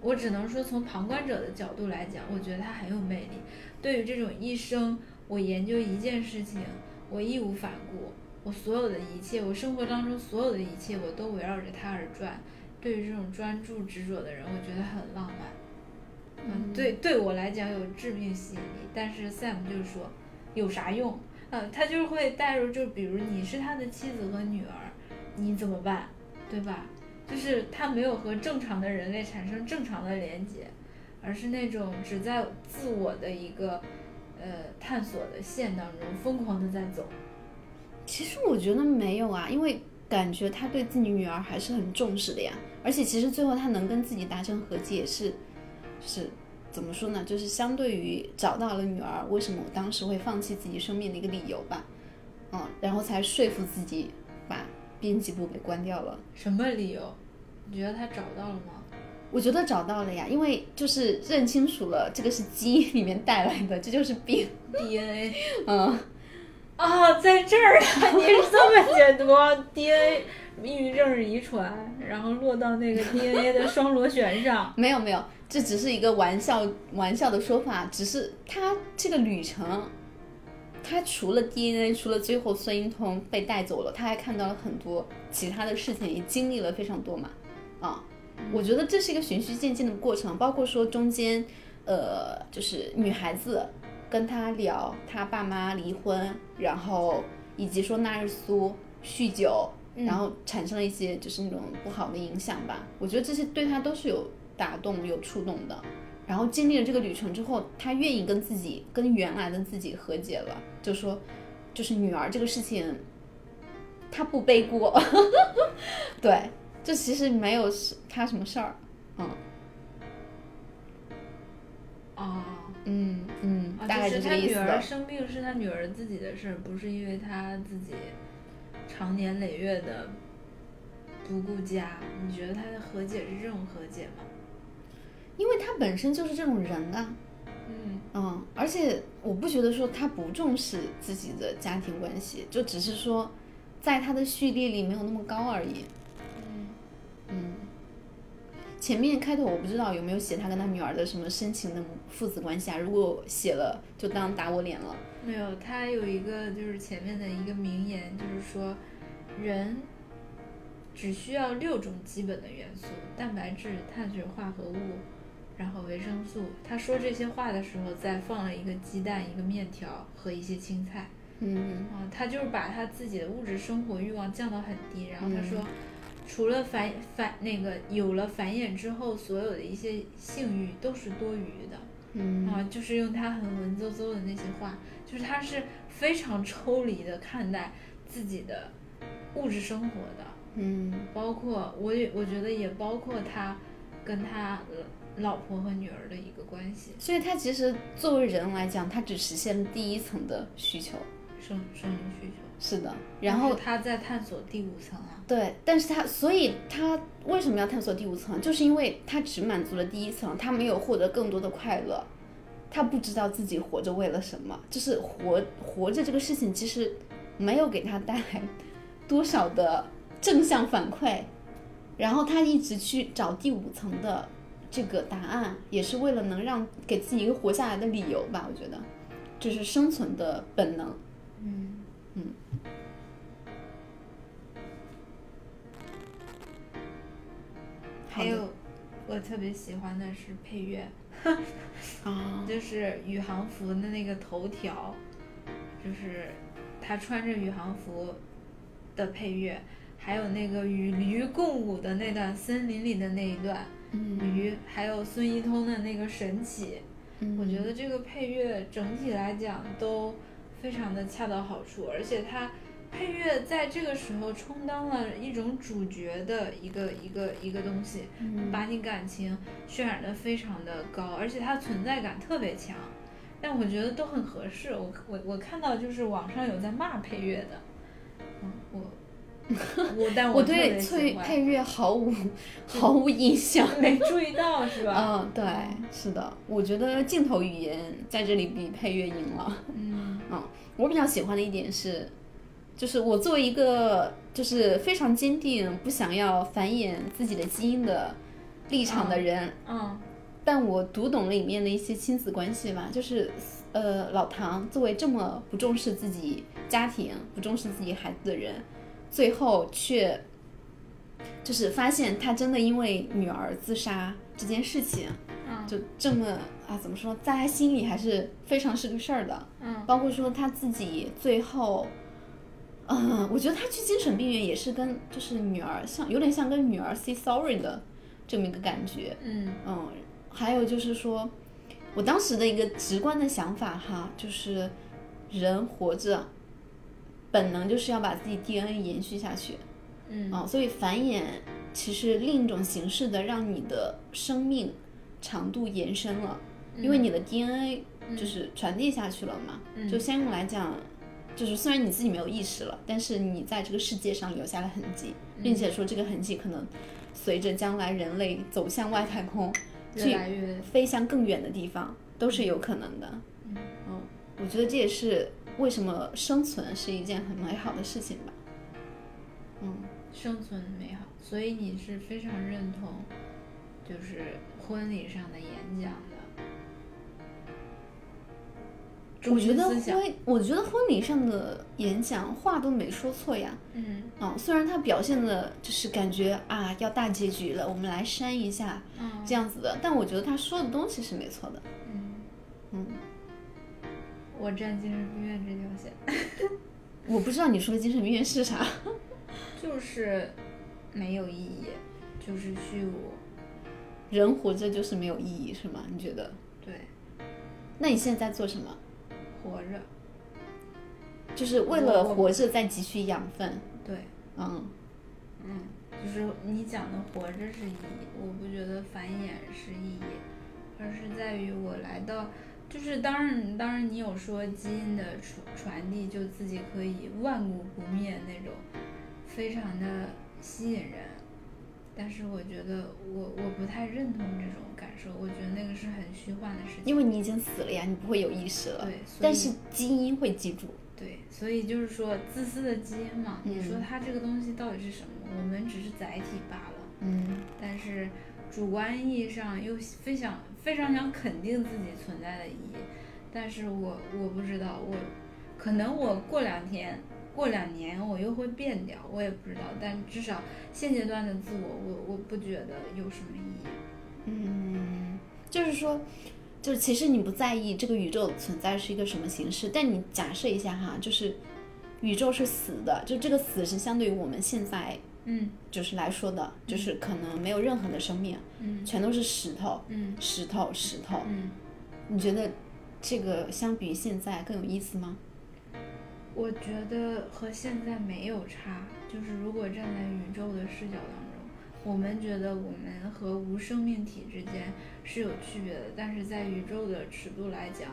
我只能说从旁观者的角度来讲，我觉得他很有魅力。对于这种一生我研究一件事情，我义无反顾，我所有的一切，我生活当中所有的一切，我都围绕着他而转。对于这种专注执着的人，我觉得很浪漫。嗯，对，对我来讲有致命吸引力。但是 Sam 就是说，有啥用？嗯，他就是会带入，就比如你是他的妻子和女儿，你怎么办，对吧？就是他没有和正常的人类产生正常的连接，而是那种只在自我的一个呃探索的线当中疯狂的在走。其实我觉得没有啊，因为感觉他对自己女儿还是很重视的呀，而且其实最后他能跟自己达成和解是，是。怎么说呢？就是相对于找到了女儿，为什么我当时会放弃自己生命的一个理由吧，嗯，然后才说服自己把编辑部给关掉了。什么理由？你觉得他找到了吗？我觉得找到了呀，因为就是认清楚了这个是基因里面带来的，这就是病 DNA。嗯，啊，在这儿啊，你是这么解读 DNA？抑郁症是遗传，然后落到那个 DNA 的双螺旋上。没有没有。这只是一个玩笑玩笑的说法，只是他这个旅程，他除了 DNA，除了最后孙英通被带走了，他还看到了很多其他的事情，也经历了非常多嘛。啊，我觉得这是一个循序渐进的过程，包括说中间，呃，就是女孩子跟他聊他爸妈离婚，然后以及说纳日苏酗酒，然后产生了一些就是那种不好的影响吧。我觉得这些对他都是有。打动有触动的，然后经历了这个旅程之后，他愿意跟自己跟原来的自己和解了，就说，就是女儿这个事情，他不背锅，对，这其实没有他什么事儿，嗯，哦，嗯嗯，大概概就是他女儿这个意思的。生病是他女儿自己的事儿，不是因为他自己长年累月的不顾家。你觉得他的和解是这种和解吗？因为他本身就是这种人啊，嗯嗯，而且我不觉得说他不重视自己的家庭关系，就只是说在他的序列里没有那么高而已。嗯嗯，前面开头我不知道有没有写他跟他女儿的什么深情的父子关系啊，如果写了就当打我脸了。没有，他有一个就是前面的一个名言，就是说人只需要六种基本的元素：蛋白质、碳水化合物，然后维生素。他说这些话的时候，再放了一个鸡蛋、一个面条和一些青菜。嗯啊，他就是把他自己的物质生活欲望降到很低，然后他嗯说，除了繁繁那个有了繁衍之后，所有的一些性欲都是多余的。嗯啊，就是用他很文绉绉的那些话，就是他是非常抽离的看待自己的物质生活的，嗯包括我也我觉得也包括他跟他呃老婆和女儿的一个关系，所以他其实作为人来讲，他只实现了第一层的需求。生生理需求。是的，然后他在探索第五层啊，对，但是他，所以他为什么要探索第五层？就是因为他只满足了第一层，他没有获得更多的快乐，他不知道自己活着为了什么，就是活活着这个事情其实没有给他带来多少的正向反馈，然后他一直去找第五层的这个答案，也是为了能让给自己一个活下来的理由吧，我觉得，这是生存的本能。嗯嗯。还有我特别喜欢的是配乐，啊，就是宇航服的那个头条，就是他穿着宇航服的配乐，还有那个与驴共舞的那段森林里的那一段嗯。驴，还有孙一通的那个神奇，嗯。我觉得这个配乐整体来讲都非常的恰到好处，而且它配乐在这个时候充当了一种主角的一个一个一个东西，嗯。把你感情渲染的非常的高，而且它存在感特别强。但我觉得都很合适，我我我看到就是网上有在骂配乐的，嗯，我 我但我特对翠配配乐毫无 毫无印象。没注意到是吧？嗯，对，是的，我觉得镜头语言在这里比配乐赢了。嗯嗯，我比较喜欢的一点是，就是我作为一个就是非常坚定不想要繁衍自己的基因的立场的人，嗯但我读懂了里面的一些亲子关系吧，就是呃，老唐作为这么不重视自己家庭、不重视自己孩子的人，最后却就是发现他真的因为女儿自杀这件事情，嗯就这么啊，怎么说，在他心里还是非常是个事儿的。嗯包括说他自己最后，嗯，我觉得他去精神病院也是跟就是女儿像有点像跟女儿 say sorry 的这么一个感觉。嗯嗯，还有就是说，我当时的一个直观的想法哈，就是人活着，本能就是要把自己 DNA 延续下去。嗯啊、所以繁衍其实另一种形式的让你的生命长度延伸了，因为你的 DNA 就是传递下去了嘛。嗯就相应来讲，就是虽然你自己没有意识了，但是你在这个世界上留下了痕迹，并且说这个痕迹可能随着将来人类走向外太空，越来越飞向更远的地方，都是有可能的。嗯嗯，我觉得这也是为什么生存是一件很美好的事情吧。嗯。生存美好，所以你是非常认同，就是婚礼上的演讲的。我觉得婚，我觉得婚礼上的演讲话都没说错呀。嗯嗯，虽然他表现的就是感觉啊要大结局了，我们来删一下嗯这样子的，但我觉得他说的东西是没错的。嗯，嗯，我站精神病院这条线，我不知道你说的精神病院是啥。就是没有意义，就是虚无。人活着就是没有意义，是吗？你觉得？对，那你现在在做什么？活着。就是为了活着在汲取养分。对，嗯嗯，就是你讲的活着是意义，我不觉得繁衍是意义，而是在于我来到就是当然，当然你有说基因的传传递就自己可以万古不灭那种，非常的吸引人。但是我觉得我我不太认同这种感受，我觉得那个是很虚幻的事情。因为你已经死了呀，你不会有意识了。对，但是基因会记住。对，所以就是说自私的基因嘛，你说嗯它这个东西到底是什么？我们只是载体罢了。嗯但是主观意义上又非常非常想肯定自己存在的意义，但是我我不知道，我可能我过两天、过两年我又会变掉，我也不知道。但至少现阶段的自我，我我不觉得有什么意义。嗯，就是说，就是其实你不在意这个宇宙存在是一个什么形式，但你假设一下哈，就是宇宙是死的，就这个死是相对于我们现在嗯就是来说的，就是可能没有任何的生命，嗯全都是石头，嗯石头，石头。嗯，你觉得这个相比现在更有意思吗？我觉得和现在没有差，就是如果站在宇宙的视角当中，我们觉得我们和无生命体之间是有区别的，但是在宇宙的尺度来讲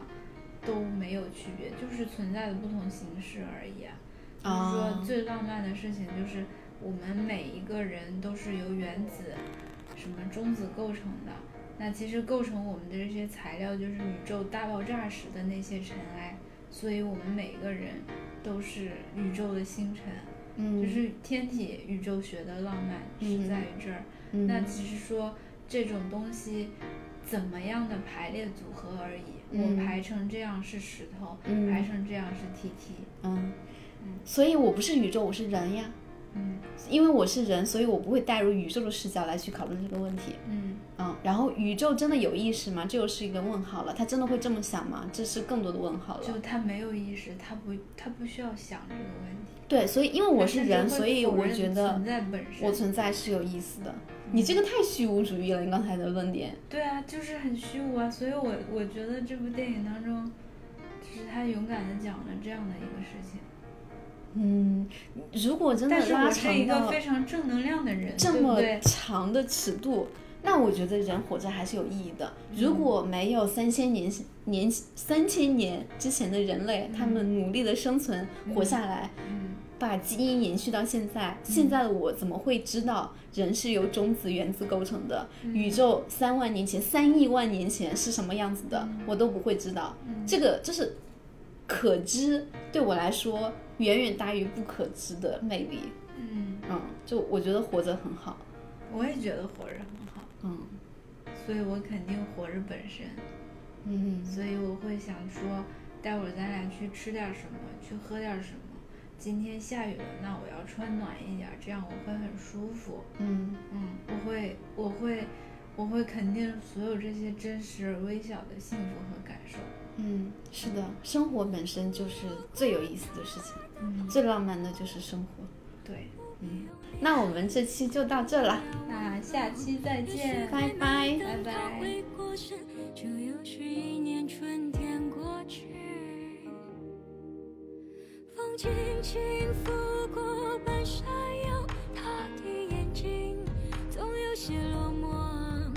都没有区别，就是存在的不同形式而已啊。就是啊说最浪漫的事情就是我们每一个人都是由原子、什么中子构成的。那其实构成我们的这些材料就是宇宙大爆炸时的那些尘埃，所以我们每个人都是宇宙的星辰，嗯，就是天体宇宙学的浪漫是在于这儿。嗯那只是说这种东西怎么样的排列组合而已。嗯我排成这样是石头，嗯排成这样是 TT。嗯嗯，所以我不是宇宙，我是人呀。嗯因为我是人，所以我不会带入宇宙的视角来去讨论这个问题。嗯嗯，然后宇宙真的有意识吗？这又是一个问号了。他真的会这么想吗？这是更多的问号了。就他没有意识，他不他不需要想这个问题。对，所以因为我是人，所以我觉得存在本身。我存在是有意思的。你这个太虚无主义了，你刚才的论点。对啊，就是很虚无啊，所以我我觉得这部电影当中，就是他勇敢的讲了这样的一个事情。嗯，如果真的拉长到个非常正能量的人，这么？长的尺度，那我觉得人活着还是有意义的。如果没有三千年年三千年之前的人类，他们努力的生存活下来，嗯把基因延续到现在，现在的我怎么会知道人是由中子、原子构成的？嗯宇宙三万年前、三亿万年前是什么样子的？我都不会知道。嗯这个就是可知，对我来说远远大于不可知的魅力。嗯，嗯，就我觉得活着很好。我也觉得活着很好，嗯所以我肯定活着本身，嗯所以我会想说，待会儿咱俩去吃点什么，去喝点什么。今天下雨了，那我要穿暖一点，这样我会很舒服。嗯嗯，我会，我会，我会肯定所有这些真实而微小的幸福和感受。嗯，是的，生活本身就是最有意思的事情，嗯，最浪漫的就是生活。对。嗯，那我们这期就到这了，那下期再见，拜拜。拜拜。回过神，这又是一年春天过去，风轻轻拂过半山腰，他的眼睛总有些落寞，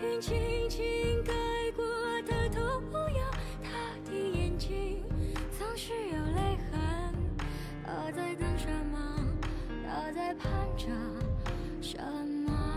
云轻轻盖过他的眼睛总是有泪痕，他在等什么？他在盼着什么？